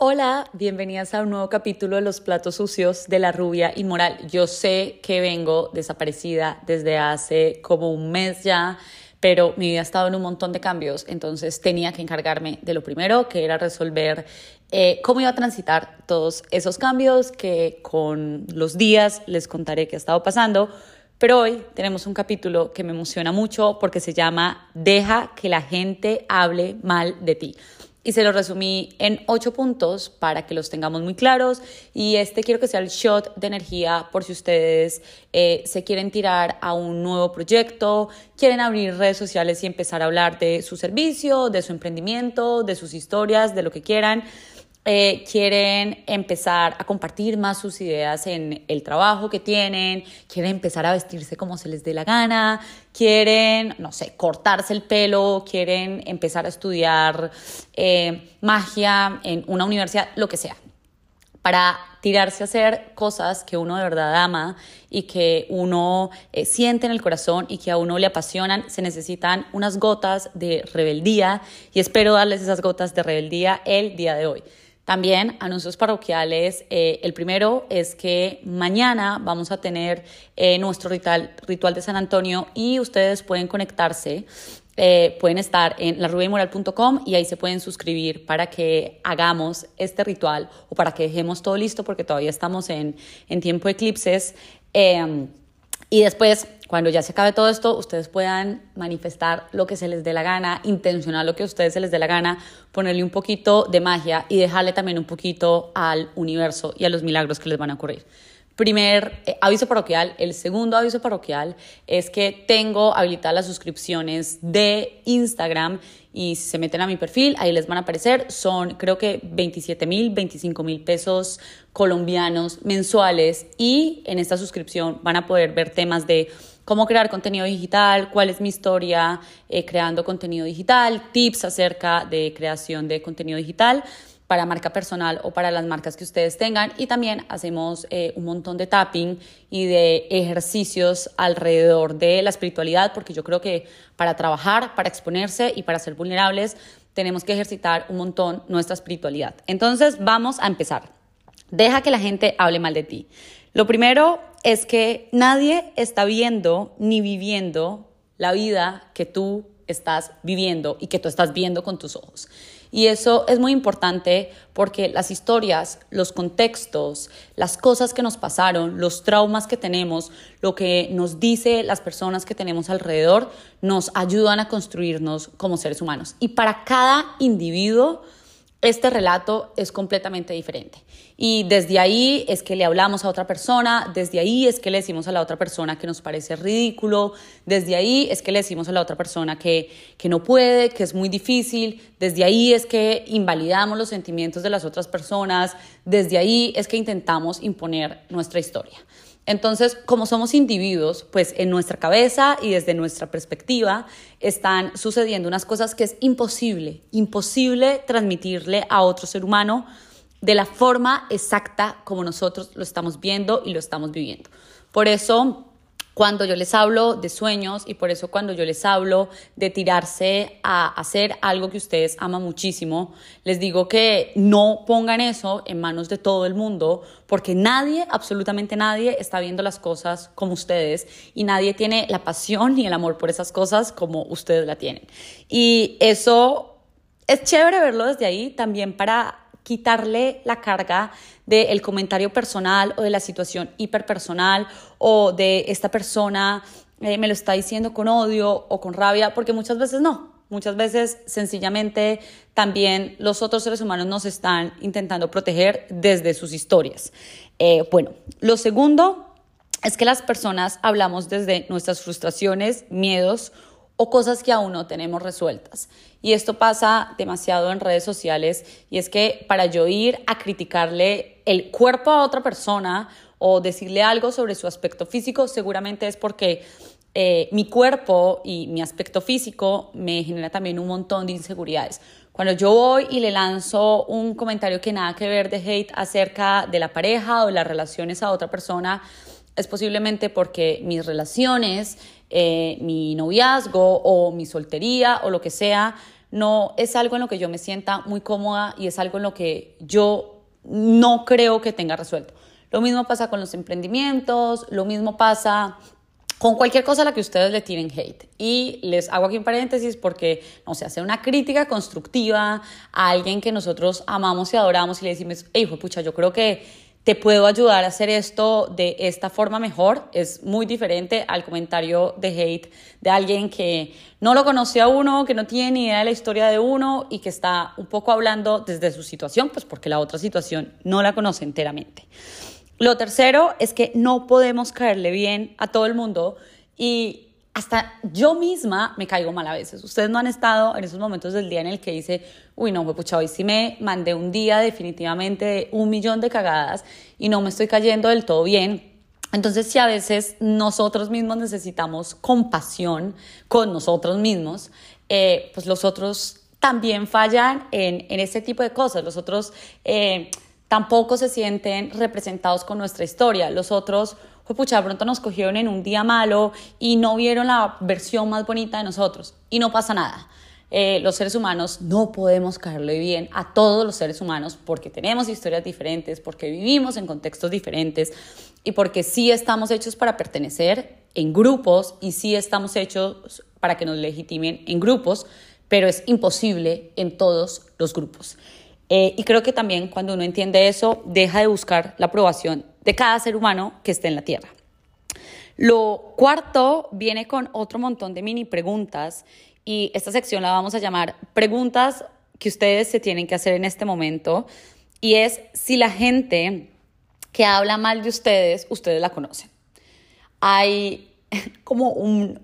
Hola, bienvenidas a un nuevo capítulo de Los Platos Sucios de la Rubia Inmoral. Yo sé que vengo desaparecida desde hace como un mes ya, pero mi vida ha estado en un montón de cambios, entonces tenía que encargarme de lo primero, que era resolver eh, cómo iba a transitar todos esos cambios, que con los días les contaré qué ha estado pasando. Pero hoy tenemos un capítulo que me emociona mucho porque se llama Deja que la gente hable mal de ti y se lo resumí en ocho puntos para que los tengamos muy claros y este quiero que sea el shot de energía por si ustedes eh, se quieren tirar a un nuevo proyecto, quieren abrir redes sociales y empezar a hablar de su servicio, de su emprendimiento, de sus historias, de lo que quieran. Eh, quieren empezar a compartir más sus ideas en el trabajo que tienen, quieren empezar a vestirse como se les dé la gana, quieren, no sé, cortarse el pelo, quieren empezar a estudiar eh, magia en una universidad, lo que sea, para tirarse a hacer cosas que uno de verdad ama y que uno eh, siente en el corazón y que a uno le apasionan, se necesitan unas gotas de rebeldía y espero darles esas gotas de rebeldía el día de hoy. También anuncios parroquiales. Eh, el primero es que mañana vamos a tener eh, nuestro ritual, ritual de San Antonio y ustedes pueden conectarse. Eh, pueden estar en larubiainmoral.com y ahí se pueden suscribir para que hagamos este ritual o para que dejemos todo listo porque todavía estamos en, en tiempo de eclipses. y después cuando ya se acabe todo esto, ustedes puedan manifestar lo que se les dé la gana, intencionar lo que a ustedes se les dé la gana, ponerle un poquito de magia y dejarle también un poquito al universo y a los milagros que les van a ocurrir. Primer eh, aviso parroquial. El segundo aviso parroquial es que tengo habilitadas las suscripciones de Instagram y si se meten a mi perfil, ahí les van a aparecer. Son creo que 27 mil, 25 mil pesos colombianos mensuales y en esta suscripción van a poder ver temas de cómo crear contenido digital, cuál es mi historia eh, creando contenido digital, tips acerca de creación de contenido digital para marca personal o para las marcas que ustedes tengan. Y también hacemos eh, un montón de tapping y de ejercicios alrededor de la espiritualidad, porque yo creo que para trabajar, para exponerse y para ser vulnerables, tenemos que ejercitar un montón nuestra espiritualidad. Entonces, vamos a empezar. Deja que la gente hable mal de ti. Lo primero es que nadie está viendo ni viviendo la vida que tú estás viviendo y que tú estás viendo con tus ojos. Y eso es muy importante porque las historias, los contextos, las cosas que nos pasaron, los traumas que tenemos, lo que nos dice las personas que tenemos alrededor, nos ayudan a construirnos como seres humanos. Y para cada individuo, este relato es completamente diferente. Y desde ahí es que le hablamos a otra persona, desde ahí es que le decimos a la otra persona que nos parece ridículo, desde ahí es que le decimos a la otra persona que, que no puede, que es muy difícil, desde ahí es que invalidamos los sentimientos de las otras personas, desde ahí es que intentamos imponer nuestra historia. Entonces, como somos individuos, pues en nuestra cabeza y desde nuestra perspectiva están sucediendo unas cosas que es imposible, imposible transmitirle a otro ser humano de la forma exacta como nosotros lo estamos viendo y lo estamos viviendo. Por eso cuando yo les hablo de sueños y por eso cuando yo les hablo de tirarse a hacer algo que ustedes aman muchísimo, les digo que no pongan eso en manos de todo el mundo porque nadie, absolutamente nadie, está viendo las cosas como ustedes y nadie tiene la pasión ni el amor por esas cosas como ustedes la tienen. Y eso es chévere verlo desde ahí también para quitarle la carga del comentario personal o de la situación hiperpersonal o de esta persona eh, me lo está diciendo con odio o con rabia, porque muchas veces no. Muchas veces sencillamente también los otros seres humanos nos están intentando proteger desde sus historias. Eh, bueno, lo segundo es que las personas hablamos desde nuestras frustraciones, miedos o cosas que aún no tenemos resueltas. Y esto pasa demasiado en redes sociales y es que para yo ir a criticarle el cuerpo a otra persona o decirle algo sobre su aspecto físico, seguramente es porque eh, mi cuerpo y mi aspecto físico me genera también un montón de inseguridades. Cuando yo voy y le lanzo un comentario que nada que ver de hate acerca de la pareja o de las relaciones a otra persona, es posiblemente porque mis relaciones, eh, mi noviazgo o mi soltería o lo que sea, no es algo en lo que yo me sienta muy cómoda y es algo en lo que yo no creo que tenga resuelto. Lo mismo pasa con los emprendimientos, lo mismo pasa con cualquier cosa a la que ustedes le tienen hate. Y les hago aquí un paréntesis porque, no sé, hacer una crítica constructiva a alguien que nosotros amamos y adoramos y le decimos, hijo, pucha, yo creo que te puedo ayudar a hacer esto de esta forma mejor, es muy diferente al comentario de hate de alguien que no lo conoce a uno, que no tiene ni idea de la historia de uno y que está un poco hablando desde su situación, pues porque la otra situación no la conoce enteramente. Lo tercero es que no podemos caerle bien a todo el mundo y hasta yo misma me caigo mal a veces. Ustedes no han estado en esos momentos del día en el que dice, uy, no, pucha, hoy sí me mandé un día definitivamente de un millón de cagadas y no me estoy cayendo del todo bien. Entonces, si a veces nosotros mismos necesitamos compasión con nosotros mismos, eh, pues los otros también fallan en, en este tipo de cosas. Los otros... Eh, tampoco se sienten representados con nuestra historia. Los otros, pues pucha, de pronto nos cogieron en un día malo y no vieron la versión más bonita de nosotros y no pasa nada. Eh, los seres humanos no podemos caerle bien a todos los seres humanos porque tenemos historias diferentes, porque vivimos en contextos diferentes y porque sí estamos hechos para pertenecer en grupos y sí estamos hechos para que nos legitimen en grupos, pero es imposible en todos los grupos. Eh, y creo que también cuando uno entiende eso, deja de buscar la aprobación de cada ser humano que esté en la Tierra. Lo cuarto viene con otro montón de mini preguntas y esta sección la vamos a llamar preguntas que ustedes se tienen que hacer en este momento y es si la gente que habla mal de ustedes, ustedes la conocen. Hay como un,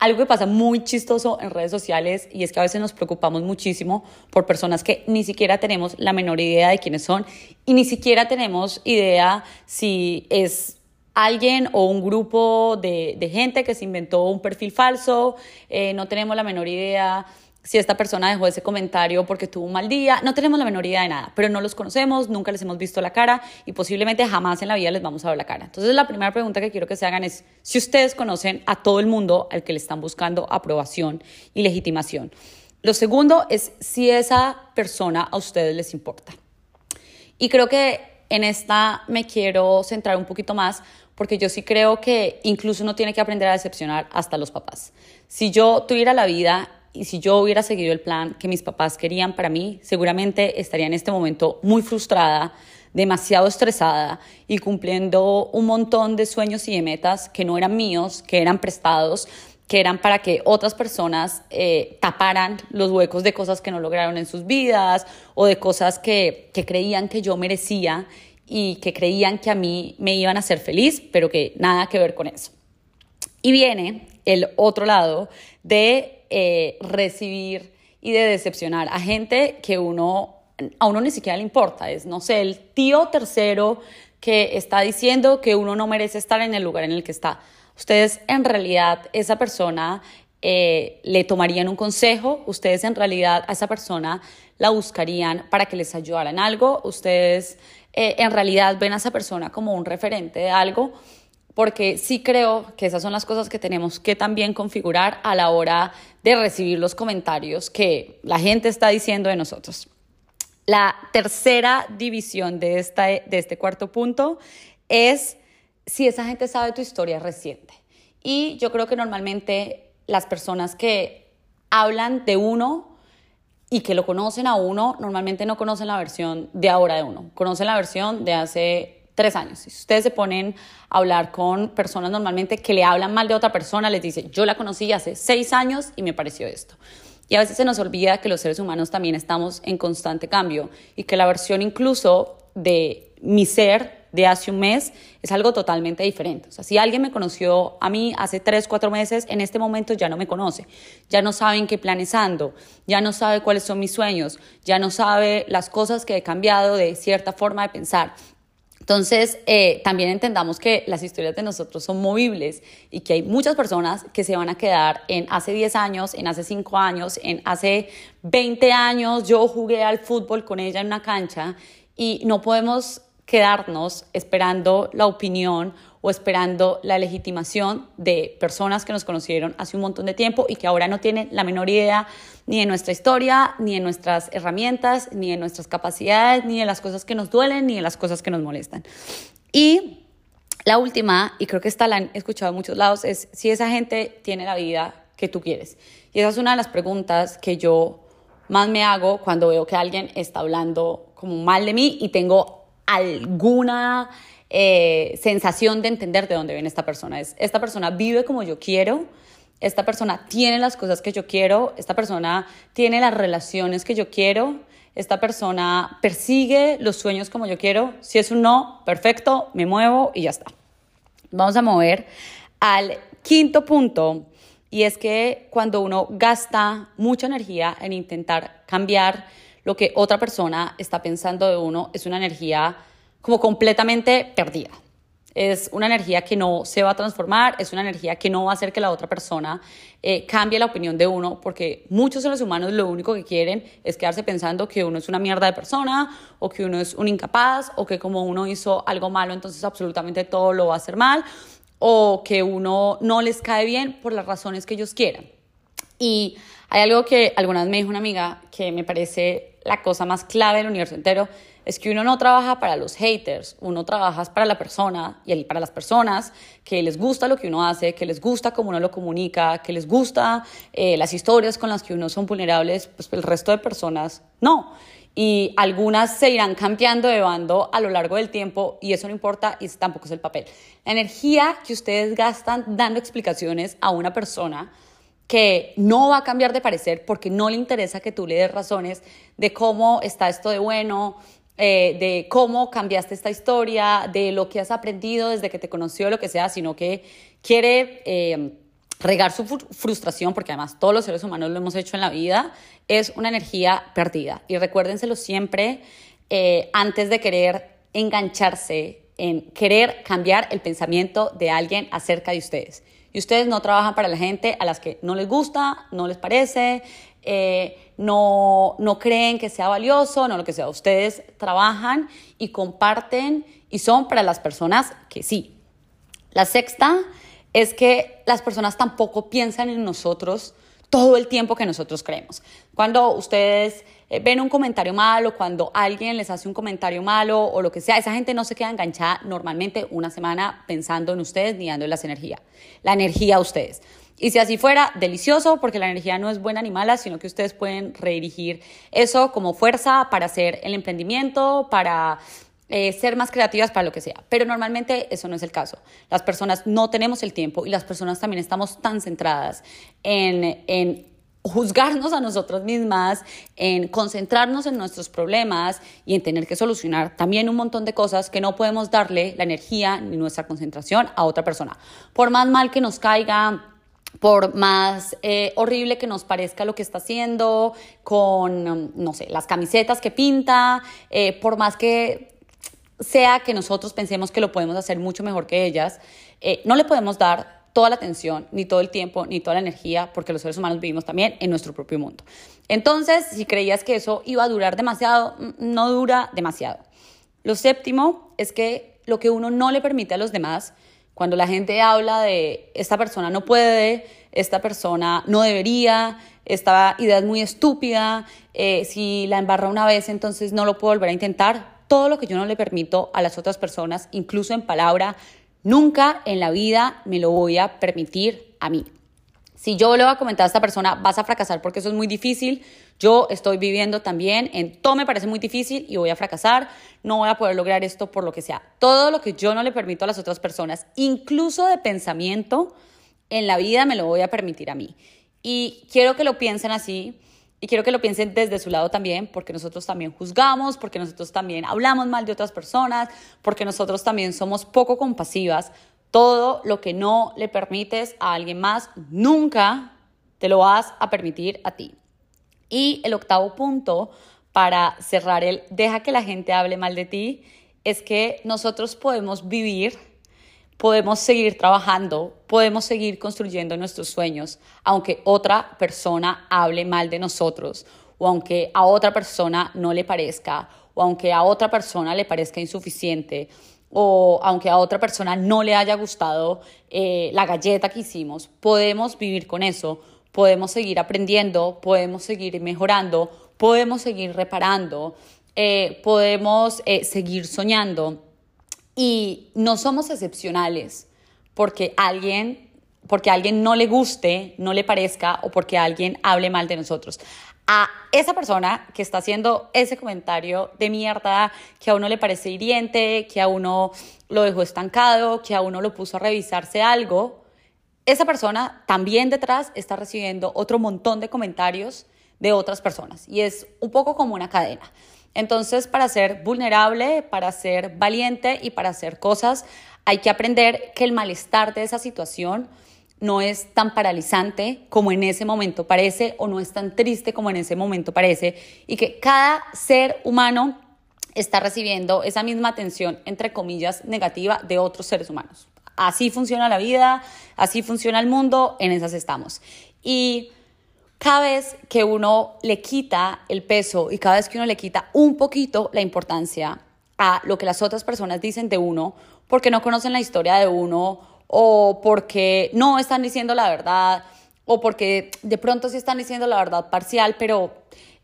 algo que pasa muy chistoso en redes sociales y es que a veces nos preocupamos muchísimo por personas que ni siquiera tenemos la menor idea de quiénes son y ni siquiera tenemos idea si es alguien o un grupo de, gente que se inventó un perfil falso, eh, no tenemos la menor idea si esta persona dejó ese comentario porque tuvo un mal día, no tenemos la menor idea de nada, pero no los conocemos, nunca les hemos visto la cara y posiblemente jamás en la vida les vamos a ver la cara. Entonces la primera pregunta que quiero que se hagan es si ustedes conocen a todo el mundo al que le están buscando aprobación y legitimación. Lo segundo es si esa persona a ustedes les importa. Y creo que en esta me quiero centrar un poquito más porque yo sí creo que incluso uno tiene que aprender a decepcionar hasta los papás. Si yo tuviera la vida y si yo hubiera seguido el plan que mis papás querían para mí, seguramente estaría en este momento muy frustrada, demasiado estresada y cumpliendo un montón de sueños y de metas que no eran míos, que eran prestados, que eran para que otras personas eh, taparan los huecos de cosas que no lograron en sus vidas o de cosas que, que creían que yo merecía y que creían que a mí me iban a hacer feliz, pero que nada que ver con eso. Y viene el otro lado de eh, recibir y de decepcionar a gente que uno, a uno ni siquiera le importa. Es, no sé, el tío tercero que está diciendo que uno no merece estar en el lugar en el que está. Ustedes en realidad, esa persona eh, le tomarían un consejo, ustedes en realidad a esa persona la buscarían para que les ayudara en algo, ustedes eh, en realidad ven a esa persona como un referente de algo porque sí creo que esas son las cosas que tenemos que también configurar a la hora de recibir los comentarios que la gente está diciendo de nosotros. La tercera división de, esta, de este cuarto punto es si esa gente sabe tu historia reciente. Y yo creo que normalmente las personas que hablan de uno y que lo conocen a uno, normalmente no conocen la versión de ahora de uno, conocen la versión de hace tres años. Si ustedes se ponen a hablar con personas normalmente que le hablan mal de otra persona, les dice, yo la conocí hace seis años y me pareció esto. Y a veces se nos olvida que los seres humanos también estamos en constante cambio y que la versión incluso de mi ser de hace un mes es algo totalmente diferente. O sea, si alguien me conoció a mí hace tres, cuatro meses, en este momento ya no me conoce, ya no sabe en qué planes ando, ya no sabe cuáles son mis sueños, ya no sabe las cosas que he cambiado de cierta forma de pensar. Entonces, eh, también entendamos que las historias de nosotros son movibles y que hay muchas personas que se van a quedar en hace 10 años, en hace 5 años, en hace 20 años. Yo jugué al fútbol con ella en una cancha y no podemos quedarnos esperando la opinión o esperando la legitimación de personas que nos conocieron hace un montón de tiempo y que ahora no tienen la menor idea ni de nuestra historia, ni de nuestras herramientas, ni de nuestras capacidades, ni de las cosas que nos duelen, ni de las cosas que nos molestan. Y la última, y creo que esta la han escuchado en muchos lados, es si esa gente tiene la vida que tú quieres. Y esa es una de las preguntas que yo más me hago cuando veo que alguien está hablando como mal de mí y tengo alguna eh, sensación de entender de dónde viene esta persona. Es, esta persona vive como yo quiero, esta persona tiene las cosas que yo quiero, esta persona tiene las relaciones que yo quiero, esta persona persigue los sueños como yo quiero. Si es un no, perfecto, me muevo y ya está. Vamos a mover al quinto punto y es que cuando uno gasta mucha energía en intentar cambiar lo que otra persona está pensando de uno, es una energía como completamente perdida. Es una energía que no se va a transformar, es una energía que no va a hacer que la otra persona eh, cambie la opinión de uno, porque muchos seres humanos lo único que quieren es quedarse pensando que uno es una mierda de persona, o que uno es un incapaz, o que como uno hizo algo malo, entonces absolutamente todo lo va a hacer mal, o que uno no les cae bien por las razones que ellos quieran. Y hay algo que alguna vez me dijo una amiga que me parece la cosa más clave del universo entero, es que uno no trabaja para los haters, uno trabaja para la persona y para las personas que les gusta lo que uno hace, que les gusta cómo uno lo comunica, que les gusta eh, las historias con las que uno son vulnerables, pues el resto de personas no. Y algunas se irán cambiando de bando a lo largo del tiempo y eso no importa y tampoco es el papel. La energía que ustedes gastan dando explicaciones a una persona que no va a cambiar de parecer porque no le interesa que tú le des razones de cómo está esto de bueno, eh, de cómo cambiaste esta historia, de lo que has aprendido desde que te conoció, lo que sea, sino que quiere eh, regar su frustración, porque además todos los seres humanos lo hemos hecho en la vida, es una energía perdida. Y recuérdenselo siempre eh, antes de querer engancharse en querer cambiar el pensamiento de alguien acerca de ustedes. Y ustedes no trabajan para la gente a las que no les gusta, no les parece, eh, no, no creen que sea valioso, no lo que sea. Ustedes trabajan y comparten y son para las personas que sí. La sexta es que las personas tampoco piensan en nosotros todo el tiempo que nosotros creemos. Cuando ustedes eh, ven un comentario malo, cuando alguien les hace un comentario malo o lo que sea, esa gente no se queda enganchada normalmente una semana pensando en ustedes ni dándoles energía. La energía a ustedes. Y si así fuera, delicioso, porque la energía no es buena ni mala, sino que ustedes pueden redirigir eso como fuerza para hacer el emprendimiento, para eh, ser más creativas para lo que sea. Pero normalmente eso no es el caso. Las personas no tenemos el tiempo y las personas también estamos tan centradas en, en juzgarnos a nosotras mismas, en concentrarnos en nuestros problemas y en tener que solucionar también un montón de cosas que no podemos darle la energía ni nuestra concentración a otra persona. Por más mal que nos caiga, por más eh, horrible que nos parezca lo que está haciendo, con, no sé, las camisetas que pinta, eh, por más que sea que nosotros pensemos que lo podemos hacer mucho mejor que ellas, eh, no le podemos dar toda la atención, ni todo el tiempo, ni toda la energía, porque los seres humanos vivimos también en nuestro propio mundo. Entonces, si creías que eso iba a durar demasiado, mm, no dura demasiado. Lo séptimo es que lo que uno no le permite a los demás, cuando la gente habla de esta persona no puede, esta persona no debería, esta idea es muy estúpida, eh, si la embarra una vez, entonces no lo puedo volver a intentar. Todo lo que yo no le permito a las otras personas, incluso en palabra, Nunca en la vida me lo voy a permitir a mí. Si yo le voy a comentar a esta persona, vas a fracasar porque eso es muy difícil. Yo estoy viviendo también en todo me parece muy difícil y voy a fracasar. No voy a poder lograr esto por lo que sea. Todo lo que yo no le permito a las otras personas, incluso de pensamiento, en la vida me lo voy a permitir a mí. Y quiero que lo piensen así y quiero que lo piensen desde su lado también, porque nosotros también juzgamos, porque nosotros también hablamos mal de otras personas, porque nosotros también somos poco compasivas. Todo lo que no le permites a alguien más, nunca te lo vas a permitir a ti. Y el octavo punto para cerrar el deja que la gente hable mal de ti es que nosotros podemos vivir podemos seguir trabajando, podemos seguir construyendo nuestros sueños, aunque otra persona hable mal de nosotros o aunque a otra persona no le parezca o aunque a otra persona le parezca insuficiente, o aunque a otra persona no le haya gustado eh, la galleta que hicimos, podemos vivir con eso, podemos seguir aprendiendo, podemos seguir mejorando, podemos seguir reparando, eh, podemos eh, seguir soñando y no somos excepcionales porque alguien porque a alguien no le guste, no le parezca o porque alguien hable mal de nosotros. A esa persona que está haciendo ese comentario de mierda, que a uno le parece hiriente, que a uno lo dejó estancado, que a uno lo puso a revisarse algo, esa persona también detrás está recibiendo otro montón de comentarios de otras personas y es un poco como una cadena. Entonces, para ser vulnerable, para ser valiente y para hacer cosas, hay que aprender que el malestar de esa situación no es tan paralizante como en ese momento parece o no es tan triste como en ese momento parece y que cada ser humano está recibiendo esa misma atención, entre comillas, negativa de otros seres humanos. Así funciona la vida, así funciona el mundo, en esas estamos. Y cada vez que uno le quita el peso y cada vez que uno le quita un poquito la importancia a lo que las otras personas dicen de uno, porque no conocen la historia de uno o porque no están diciendo la verdad o porque de pronto sí están diciendo la verdad parcial, pero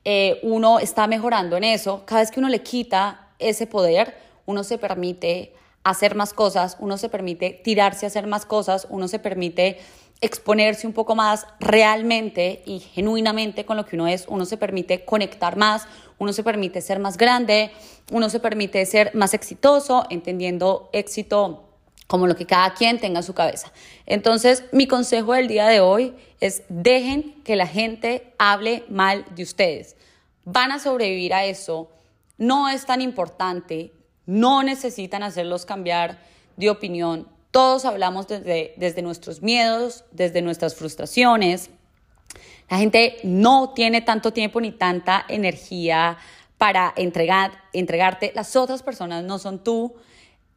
eh, uno está mejorando en eso, cada vez que uno le quita ese poder, uno se permite hacer más cosas, uno se permite tirarse a hacer más cosas, uno se permite exponerse un poco más realmente y genuinamente con lo que uno es, uno se permite conectar más, uno se permite ser más grande, uno se permite ser más exitoso, entendiendo éxito como lo que cada quien tenga en su cabeza. Entonces, mi consejo del día de hoy es dejen que la gente hable mal de ustedes. Van a sobrevivir a eso, no es tan importante, no necesitan hacerlos cambiar de opinión, todos hablamos desde, desde nuestros miedos, desde nuestras frustraciones. La gente no tiene tanto tiempo ni tanta energía para entregar, entregarte. Las otras personas no son tú.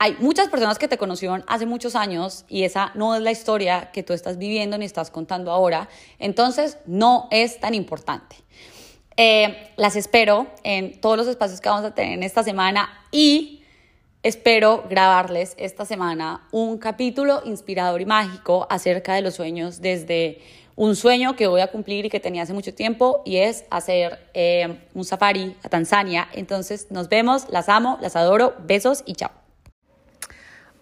Hay muchas personas que te conocieron hace muchos años y esa no es la historia que tú estás viviendo ni estás contando ahora. Entonces, no es tan importante. Eh, las espero en todos los espacios que vamos a tener en esta semana y Espero grabarles esta semana un capítulo inspirador y mágico acerca de los sueños desde un sueño que voy a cumplir y que tenía hace mucho tiempo y es hacer eh, un safari a Tanzania. Entonces nos vemos, las amo, las adoro, besos y chao.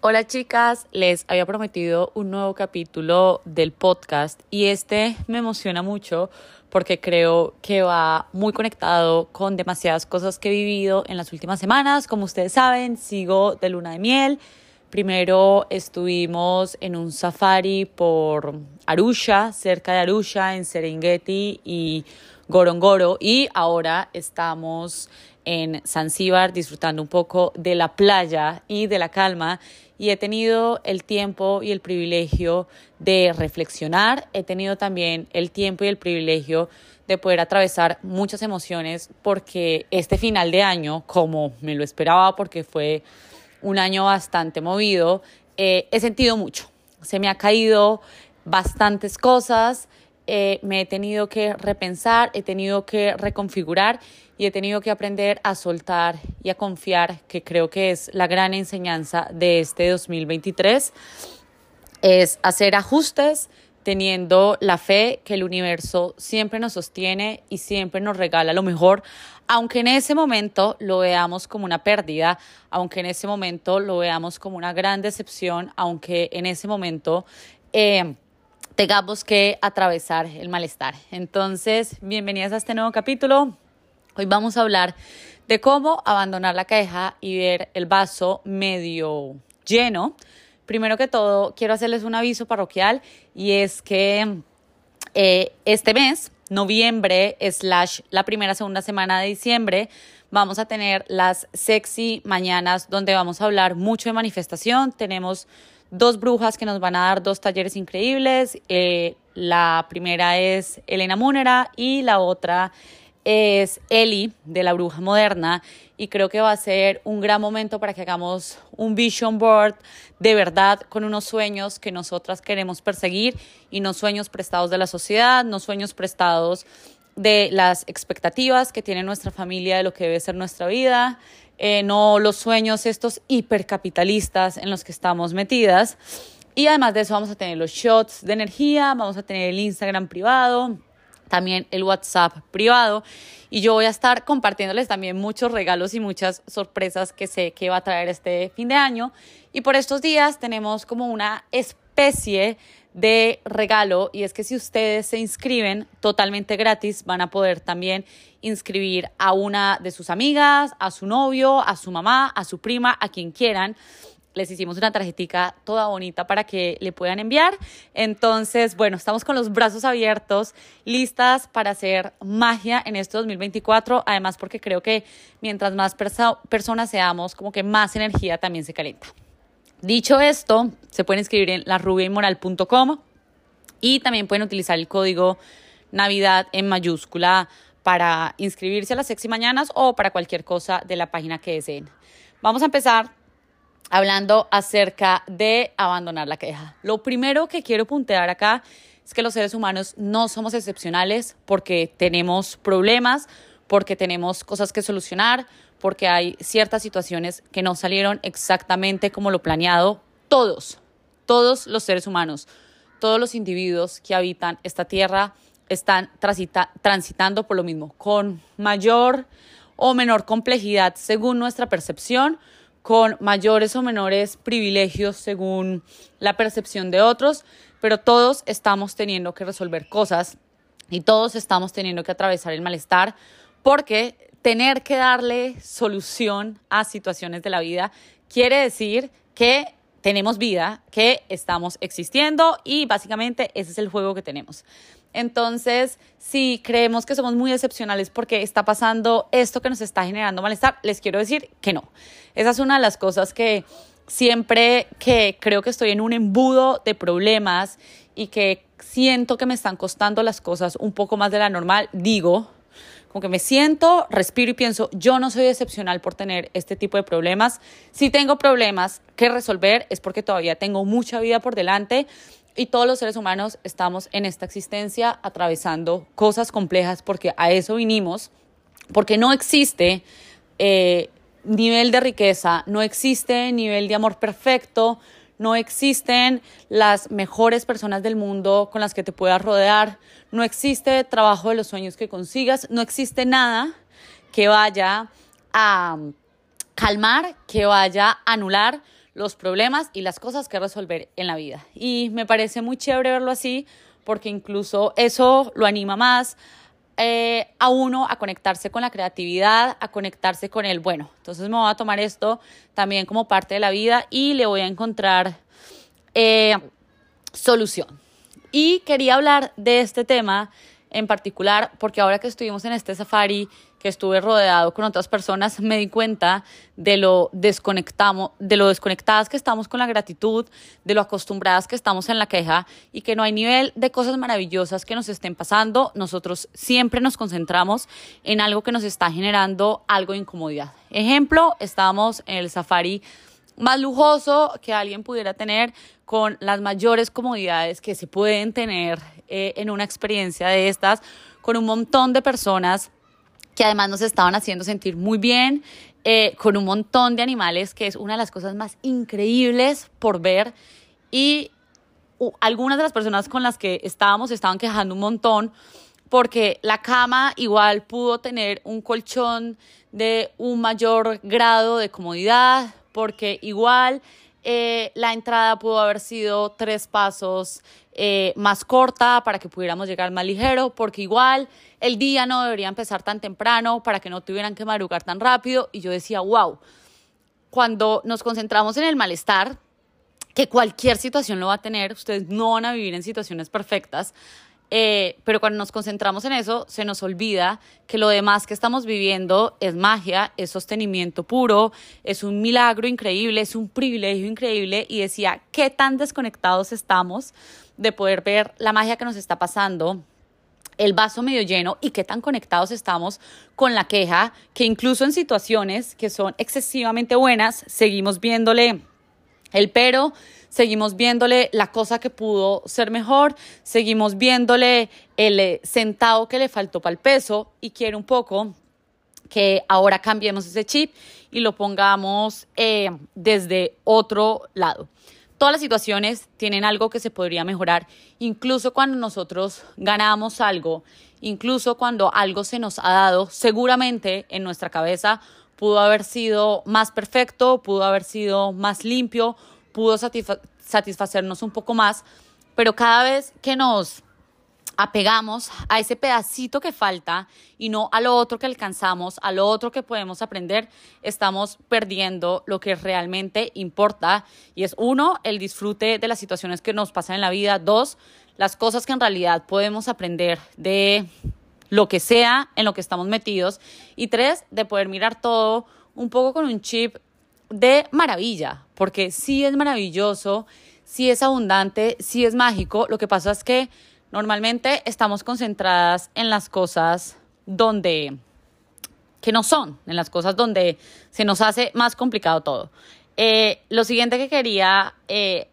Hola chicas, les había prometido un nuevo capítulo del podcast y este me emociona mucho porque creo que va muy conectado con demasiadas cosas que he vivido en las últimas semanas. Como ustedes saben, sigo de luna de miel. Primero estuvimos en un safari por Arusha, cerca de Arusha, en Serengeti y Gorongoro, y ahora estamos en Zanzíbar disfrutando un poco de la playa y de la calma y he tenido el tiempo y el privilegio de reflexionar, he tenido también el tiempo y el privilegio de poder atravesar muchas emociones porque este final de año, como me lo esperaba porque fue un año bastante movido, eh, he sentido mucho. Se me ha caído bastantes cosas, eh, me he tenido que repensar, he tenido que reconfigurar y he tenido que aprender a soltar y a confiar, que creo que es la gran enseñanza de este 2023, es hacer ajustes teniendo la fe que el universo siempre nos sostiene y siempre nos regala lo mejor, aunque en ese momento lo veamos como una pérdida, aunque en ese momento lo veamos como una gran decepción, aunque en ese momento eh, tengamos que atravesar el malestar. Entonces, bienvenidas a este nuevo capítulo. Hoy vamos a hablar de cómo abandonar la caja y ver el vaso medio lleno. Primero que todo, quiero hacerles un aviso parroquial y es que eh, este mes, noviembre, slash la primera, segunda semana de diciembre, vamos a tener las sexy mañanas donde vamos a hablar mucho de manifestación. Tenemos dos brujas que nos van a dar dos talleres increíbles. Eh, la primera es Elena Múnera y la otra es Eli de la Bruja Moderna y creo que va a ser un gran momento para que hagamos un vision board de verdad con unos sueños que nosotras queremos perseguir y no sueños prestados de la sociedad, no sueños prestados de las expectativas que tiene nuestra familia de lo que debe ser nuestra vida, eh, no los sueños estos hipercapitalistas en los que estamos metidas. Y además de eso vamos a tener los shots de energía, vamos a tener el Instagram privado, también el WhatsApp privado. Y yo voy a estar compartiéndoles también muchos regalos y muchas sorpresas que sé que va a traer este fin de año. Y por estos días tenemos como una especie de regalo y es que si ustedes se inscriben totalmente gratis van a poder también inscribir a una de sus amigas, a su novio, a su mamá, a su prima, a quien quieran les hicimos una tarjetica toda bonita para que le puedan enviar. Entonces, bueno, estamos con los brazos abiertos, listas para hacer magia en este 2024. Además, porque creo que mientras más personas seamos, como que más energía también se calienta. Dicho esto, se pueden inscribir en larubiainmoral.com y también pueden utilizar el código Navidad en mayúscula para inscribirse a las sexy mañanas o para cualquier cosa de la página que deseen. Vamos a empezar hablando acerca de abandonar la queja. Lo primero que quiero puntear acá es que los seres humanos no somos excepcionales porque tenemos problemas, porque tenemos cosas que solucionar, porque hay ciertas situaciones que no salieron exactamente como lo planeado. Todos, todos los seres humanos, todos los individuos que habitan esta tierra están transitando por lo mismo, con mayor o menor complejidad según nuestra percepción, con mayores o menores privilegios según la percepción de otros, pero todos estamos teniendo que resolver cosas y todos estamos teniendo que atravesar el malestar porque tener que darle solución a situaciones de la vida quiere decir que tenemos vida, que estamos existiendo y básicamente ese es el juego que tenemos. Entonces, si creemos que somos muy excepcionales porque está pasando esto que nos está generando malestar, les quiero decir que no. Esa es una de las cosas que siempre que creo que estoy en un embudo de problemas y que siento que me están costando las cosas un poco más de la normal, digo, como que me siento, respiro y pienso, yo no soy excepcional por tener este tipo de problemas. Si tengo problemas que resolver es porque todavía tengo mucha vida por delante y todos los seres humanos estamos en esta existencia atravesando cosas complejas porque a eso vinimos, porque no existe eh, nivel de riqueza, no existe nivel de amor perfecto, no existen las mejores personas del mundo con las que te puedas rodear, no existe trabajo de los sueños que consigas, no existe nada que vaya a calmar, que vaya a anular los problemas y las cosas que resolver en la vida. Y me parece muy chévere verlo así porque incluso eso lo anima más eh, a uno a conectarse con la creatividad, a conectarse con el, bueno, entonces me voy a tomar esto también como parte de la vida y le voy a encontrar eh, solución. Y quería hablar de este tema en particular porque ahora que estuvimos en este safari que estuve rodeado con otras personas, me di cuenta de lo, desconectamos, de lo desconectadas que estamos con la gratitud, de lo acostumbradas que estamos en la queja y que no hay nivel de cosas maravillosas que nos estén pasando. Nosotros siempre nos concentramos en algo que nos está generando algo de incomodidad. Ejemplo, estábamos en el safari más lujoso que alguien pudiera tener con las mayores comodidades que se pueden tener eh, en una experiencia de estas, con un montón de personas que además nos estaban haciendo sentir muy bien, eh, con un montón de animales, que es una de las cosas más increíbles por ver. Y algunas de las personas con las que estábamos estaban quejando un montón porque la cama igual pudo tener un colchón de un mayor grado de comodidad, porque igual eh, la entrada pudo haber sido tres pasos eh, más corta para que pudiéramos llegar más ligero, porque igual el día no debería empezar tan temprano para que no tuvieran que madrugar tan rápido. Y yo decía, wow, cuando nos concentramos en el malestar, que cualquier situación lo va a tener, ustedes no van a vivir en situaciones perfectas, eh, pero cuando nos concentramos en eso, se nos olvida que lo demás que estamos viviendo es magia, es sostenimiento puro, es un milagro increíble, es un privilegio increíble. Y decía, ¿qué tan desconectados estamos de poder ver la magia que nos está pasando? el vaso medio lleno y qué tan conectados estamos con la queja, que incluso en situaciones que son excesivamente buenas, seguimos viéndole el pero, seguimos viéndole la cosa que pudo ser mejor, seguimos viéndole el eh, centavo que le faltó para el peso y quiere un poco que ahora cambiemos ese chip y lo pongamos eh, desde otro lado. Todas las situaciones tienen algo que se podría mejorar, incluso cuando nosotros ganamos algo, incluso cuando algo se nos ha dado, seguramente en nuestra cabeza pudo haber sido más perfecto, pudo haber sido más limpio, pudo satisfacernos un poco más, pero cada vez que nos apegamos a ese pedacito que falta y no a lo otro que alcanzamos, a lo otro que podemos aprender, estamos perdiendo lo que realmente importa y es uno, el disfrute de las situaciones que nos pasan en la vida, dos, las cosas que en realidad podemos aprender de lo que sea en lo que estamos metidos. Y tres, de poder mirar todo un poco con un chip de maravilla, porque sí es maravilloso, sí es abundante, sí es mágico, lo que pasa es que Normalmente estamos concentradas en las cosas donde, que no son, en las cosas donde se nos hace más complicado todo. Eh, lo siguiente que quería eh,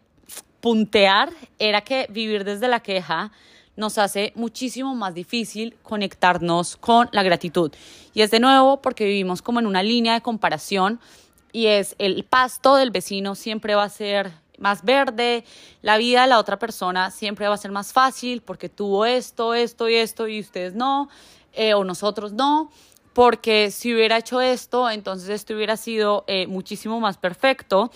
puntear era que vivir desde la queja nos hace muchísimo más difícil conectarnos con la gratitud. Y es de nuevo porque vivimos como en una línea de comparación y es el pasto del vecino siempre va a ser más verde, la vida de la otra persona siempre va a ser más fácil porque tuvo esto, esto y esto y ustedes no, eh, o nosotros no, porque si hubiera hecho esto, entonces esto hubiera sido eh, muchísimo más perfecto.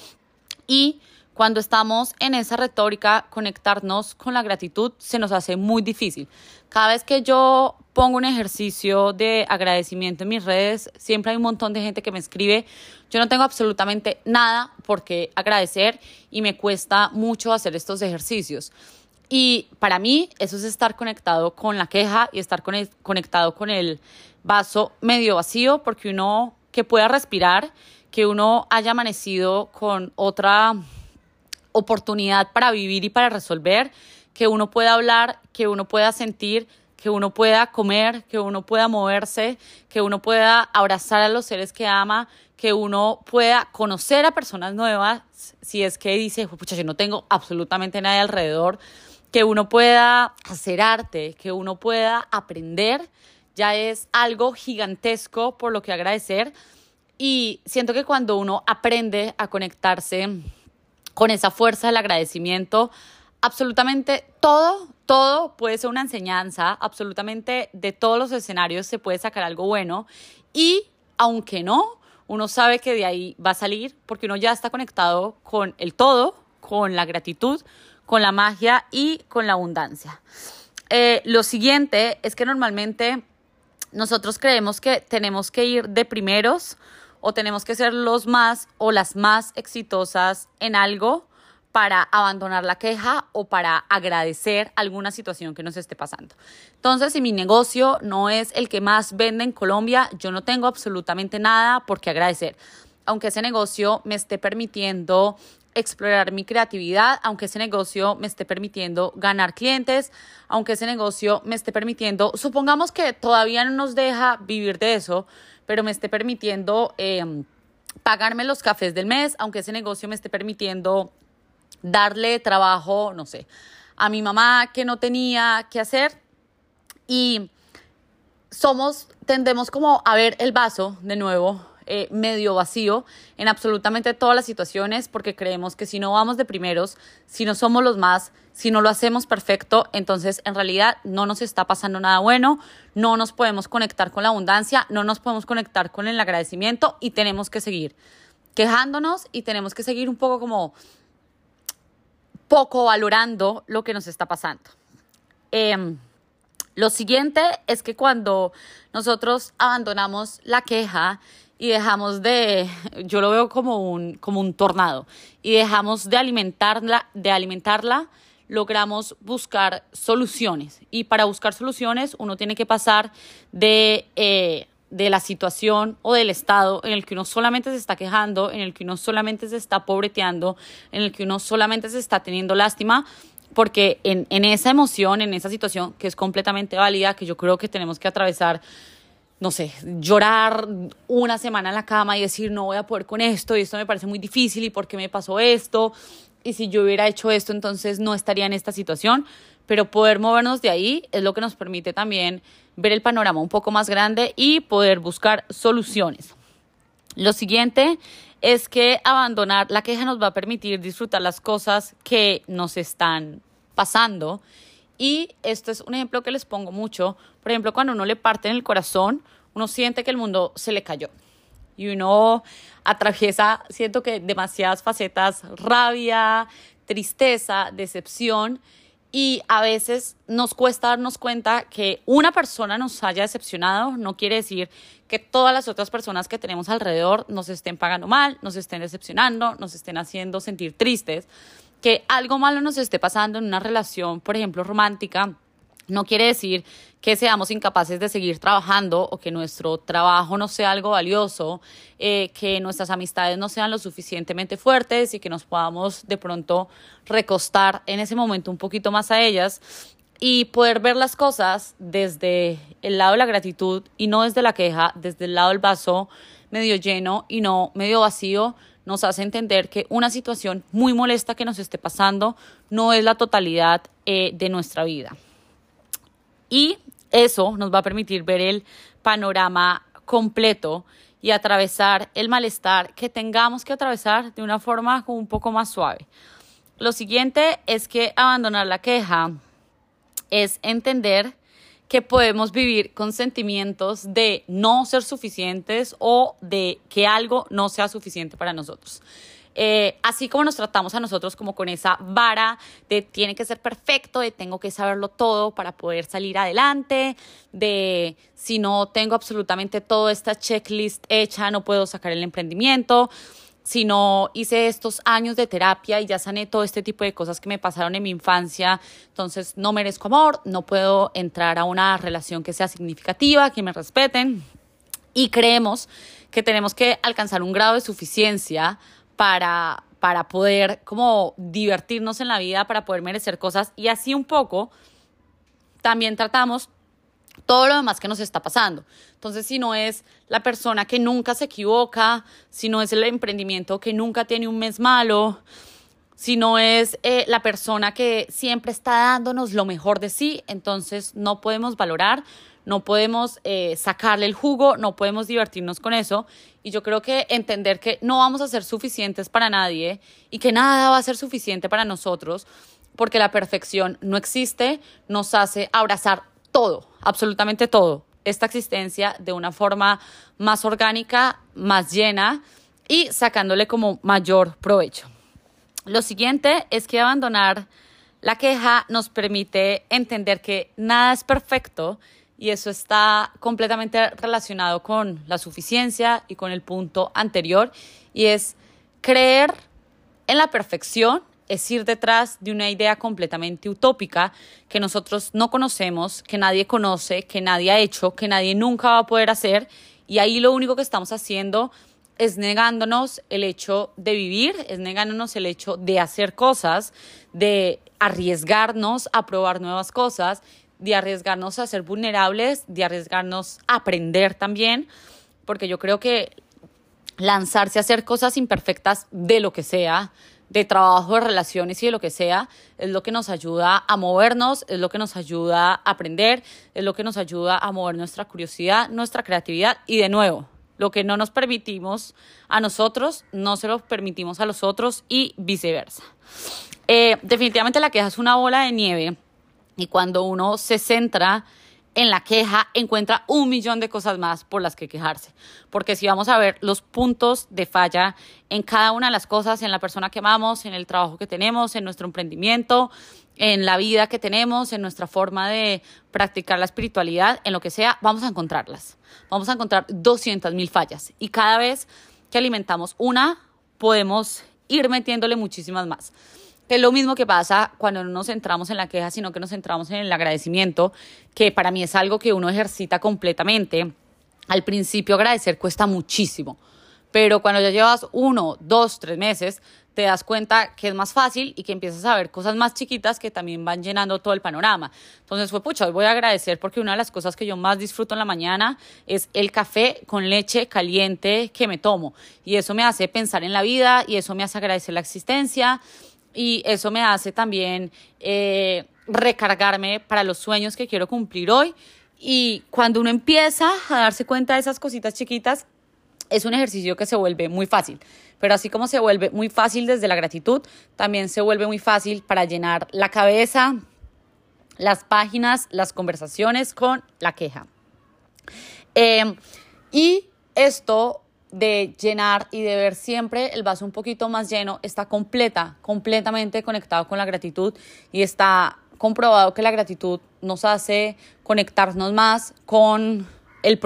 Y cuando estamos en esa retórica, conectarnos con la gratitud se nos hace muy difícil. Cada vez que yo pongo un ejercicio de agradecimiento en mis redes, siempre hay un montón de gente que me escribe. Yo no tengo absolutamente nada por qué agradecer y me cuesta mucho hacer estos ejercicios. Y para mí eso es estar conectado con la queja y estar conectado con el vaso medio vacío, porque uno que pueda respirar, que uno haya amanecido con otra oportunidad para vivir y para resolver, que uno pueda hablar, que uno pueda sentir, que uno pueda comer, que uno pueda moverse, que uno pueda abrazar a los seres que ama, que uno pueda conocer a personas nuevas, si es que dice, pucha, yo no tengo absolutamente nadie alrededor, que uno pueda hacer arte, que uno pueda aprender, ya es algo gigantesco por lo que agradecer. Y siento que cuando uno aprende a conectarse con esa fuerza del agradecimiento, absolutamente todo, todo puede ser una enseñanza, absolutamente de todos los escenarios se puede sacar algo bueno y aunque no, uno sabe que de ahí va a salir porque uno ya está conectado con el todo, con la gratitud, con la magia y con la abundancia. Eh, lo siguiente es que normalmente nosotros creemos que tenemos que ir de primeros o tenemos que ser los más o las más exitosas en algo para abandonar la queja o para agradecer alguna situación que nos esté pasando. Entonces, si mi negocio no es el que más vende en Colombia, yo no tengo absolutamente nada por qué agradecer. Aunque ese negocio me esté permitiendo explorar mi creatividad, aunque ese negocio me esté permitiendo ganar clientes, aunque ese negocio me esté permitiendo, supongamos que todavía no nos deja vivir de eso, pero me esté permitiendo em, pagarme los cafés del mes, aunque ese negocio me esté permitiendo darle trabajo, no sé, a mi mamá que no tenía que hacer. Y somos, tendemos como a ver el vaso de nuevo eh, medio vacío en absolutamente todas las situaciones porque creemos que si no vamos de primeros, si no somos los más, si no lo hacemos perfecto, entonces en realidad no nos está pasando nada bueno, no nos podemos conectar con la abundancia, no nos podemos conectar con el agradecimiento y tenemos que seguir quejándonos y tenemos que seguir un poco como poco valorando lo que nos está pasando. Em, lo siguiente es que cuando nosotros abandonamos la queja y dejamos de, yo lo veo como un, como un tornado, y dejamos de alimentarla, de alimentarla, logramos buscar soluciones. Y para buscar soluciones uno tiene que pasar de, eh, de la situación o del estado en el que uno solamente se está quejando, en el que uno solamente se está pobreteando, en el que uno solamente se está teniendo lástima, porque en, en esa emoción, en esa situación que es completamente válida, que yo creo que tenemos que atravesar no sé, llorar una semana en la cama y decir no voy a poder con esto y esto me parece muy difícil y por qué me pasó esto y si yo hubiera hecho esto entonces no estaría en esta situación, pero poder movernos de ahí es lo que nos permite también ver el panorama un poco más grande y poder buscar soluciones. Lo siguiente es que abandonar la queja nos va a permitir disfrutar las cosas que nos están pasando. Y esto es un ejemplo que les pongo mucho. Por ejemplo, cuando uno le parte en el corazón, uno siente que el mundo se le cayó. Y uno atraviesa, siento que demasiadas facetas, rabia, tristeza, decepción. Y a veces nos cuesta darnos cuenta que una persona nos haya decepcionado, no quiere decir que todas las otras personas que tenemos alrededor nos estén pagando mal, nos estén decepcionando, nos estén haciendo sentir tristes, que algo malo nos esté pasando en una relación, por ejemplo, romántica, no quiere decir que seamos incapaces de seguir trabajando o que nuestro trabajo no sea algo valioso, eh, que nuestras amistades no sean lo suficientemente fuertes y que nos podamos de pronto recostar en ese momento un poquito más a ellas y poder ver las cosas desde el lado de la gratitud y no desde la queja, desde el lado del vaso medio lleno y no medio vacío, nos hace entender que una situación muy molesta que nos esté pasando no es la totalidad eh, de nuestra vida. Y eso nos va a permitir ver el panorama completo y atravesar el malestar que tengamos que atravesar de una forma un poco más suave. Lo siguiente es que abandonar la queja es entender que podemos vivir con sentimientos de no ser suficientes o de que algo no sea suficiente para nosotros. Eh, así como nos tratamos a nosotros como con esa vara de tiene que ser perfecto, de tengo que saberlo todo para poder salir adelante, de si no tengo absolutamente toda esta checklist hecha, no puedo sacar el emprendimiento, si no hice estos años de terapia y ya sané todo este tipo de cosas que me pasaron en mi infancia, entonces no merezco amor, no puedo entrar a una relación que sea significativa, que me respeten. Y creemos que tenemos que alcanzar un grado de suficiencia para, para poder como divertirnos en la vida, para poder merecer cosas y así un poco también tratamos todo lo demás que nos está pasando. Entonces, si no es la persona que nunca se equivoca, si no es el emprendimiento que nunca tiene un mes malo, si no es eh, la persona que siempre está dándonos lo mejor de sí, entonces no podemos valorar no podemos eh, sacarle el jugo, no podemos divertirnos con eso. Y yo creo que entender que no vamos a ser suficientes para nadie y que nada va a ser suficiente para nosotros, porque la perfección no existe, nos hace abrazar todo, absolutamente todo, esta existencia de una forma más orgánica, más llena y sacándole como mayor provecho. Lo siguiente es que abandonar la queja nos permite entender que nada es perfecto y eso está completamente relacionado con la suficiencia y con el punto anterior y es creer en la perfección es ir detrás de una idea completamente utópica que nosotros no conocemos, que nadie conoce, que nadie ha hecho, que nadie nunca va a poder hacer. Y ahí lo único que estamos haciendo es negándonos el hecho de vivir, es negándonos el hecho de hacer cosas, de arriesgarnos a probar nuevas cosas de arriesgarnos a ser vulnerables, de arriesgarnos a aprender también, porque yo creo que lanzarse a hacer cosas imperfectas de lo que sea, de trabajo, de relaciones y de lo que sea, es lo que nos ayuda a movernos, es lo que nos ayuda a aprender, es lo que nos ayuda a mover nuestra curiosidad, nuestra creatividad y de nuevo, lo que no nos permitimos a nosotros, no se lo permitimos a los otros y viceversa. Eh, definitivamente la queja es una bola de nieve y cuando uno se centra en la queja, encuentra un millón de cosas más por las que quejarse. Porque si vamos a ver los puntos de falla en cada una de las cosas, en la persona que amamos, en el trabajo que tenemos, en nuestro emprendimiento, en la vida que tenemos, en nuestra forma de practicar la espiritualidad, en lo que sea, vamos a encontrarlas. Vamos a encontrar 200 mil fallas. Y cada vez que alimentamos una, podemos ir metiéndole muchísimas más es lo mismo que pasa cuando no nos centramos en la queja, sino que nos centramos en el agradecimiento, que para mí es algo que uno ejercita completamente. Al principio agradecer cuesta muchísimo, pero cuando ya llevas uno, dos, tres meses, te das cuenta que es más fácil y que empiezas a ver cosas más chiquitas que también van llenando todo el panorama. Entonces fue, pucha, hoy voy a agradecer porque una de las cosas que yo más disfruto en la mañana es el café con leche caliente que me tomo. Y eso me hace pensar en la vida y eso me hace agradecer la existencia y eso me hace también eh, recargarme para los sueños que quiero cumplir hoy. Y cuando uno empieza a darse cuenta de esas cositas chiquitas, es un ejercicio que se vuelve muy fácil. Pero así como se vuelve muy fácil desde la gratitud, también se vuelve muy fácil para llenar la cabeza, las páginas, las conversaciones con la queja. Eh, y esto de llenar y de ver siempre el vaso un poquito más lleno está completa, completamente conectado con la gratitud y está comprobado que la gratitud nos hace conectarnos más con el,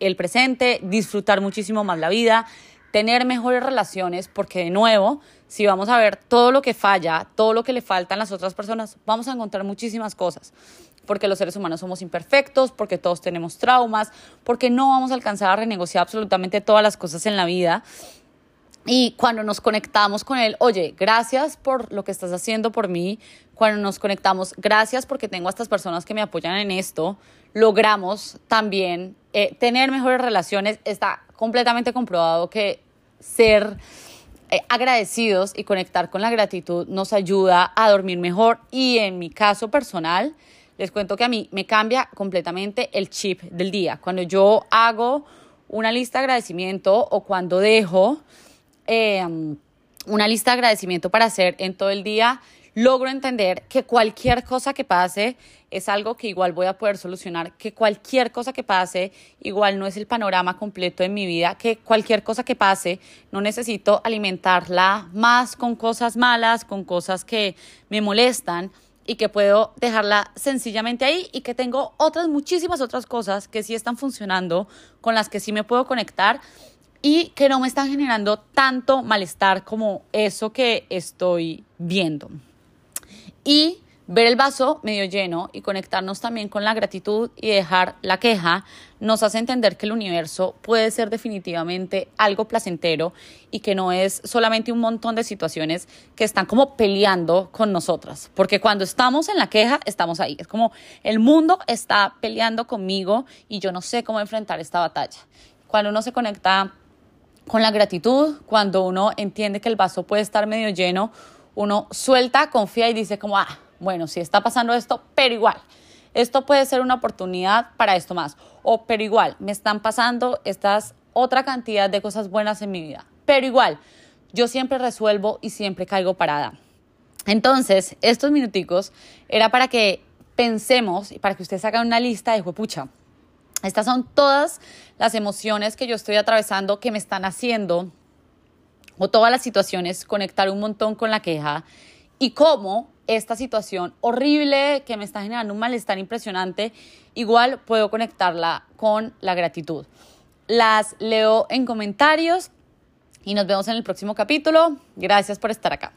el presente, disfrutar muchísimo más la vida, tener mejores relaciones, porque de nuevo, si vamos a ver todo lo que falla, todo lo que le faltan a las otras personas, vamos a encontrar muchísimas cosas porque los seres humanos somos imperfectos, porque todos tenemos traumas, porque no vamos a alcanzar a renegociar absolutamente todas las cosas en la vida. Y cuando nos conectamos con él, oye, gracias por lo que estás haciendo por mí. Cuando nos conectamos, gracias porque tengo a estas personas que me apoyan en esto, logramos también eh, tener mejores relaciones. Está completamente comprobado que ser eh, agradecidos y conectar con la gratitud nos ayuda a dormir mejor. Y en mi caso personal, les cuento que a mí me cambia completamente el chip del día. Cuando yo hago una lista de agradecimiento o cuando dejo em, una lista de agradecimiento para hacer en todo el día, logro entender que cualquier cosa que pase es algo que igual voy a poder solucionar, que cualquier cosa que pase igual no es el panorama completo de mi vida, que cualquier cosa que pase no necesito alimentarla más con cosas malas, con cosas que me molestan, y que puedo dejarla sencillamente ahí y que tengo otras, muchísimas otras cosas que sí están funcionando, con las que sí me puedo conectar y que no me están generando tanto malestar como eso que estoy viendo. Y Ver el vaso medio lleno y conectarnos también con la gratitud y dejar la queja nos hace entender que el universo puede ser definitivamente algo placentero y que no es solamente un montón de situaciones que están como peleando con nosotras. Porque cuando estamos en la queja, estamos ahí. Es como el mundo está peleando conmigo y yo no sé cómo enfrentar esta batalla. Cuando uno se conecta con la gratitud, cuando uno entiende que el vaso puede estar medio lleno, uno suelta, confía y dice como, ah, bueno, si está pasando esto, pero igual, esto puede ser una oportunidad para esto más. O, pero igual, me están pasando estas otra cantidad de cosas buenas en mi vida. Pero igual, yo siempre resuelvo y siempre caigo parada. Entonces, estos minuticos era para que pensemos y para que ustedes hagan una lista de pucha. Estas son todas las emociones que yo estoy atravesando que me están haciendo, o todas las situaciones, conectar un montón con la queja y cómo esta situación horrible que me está generando un malestar impresionante, igual puedo conectarla con la gratitud. Las leo en comentarios y nos vemos en el próximo capítulo. Gracias por estar acá.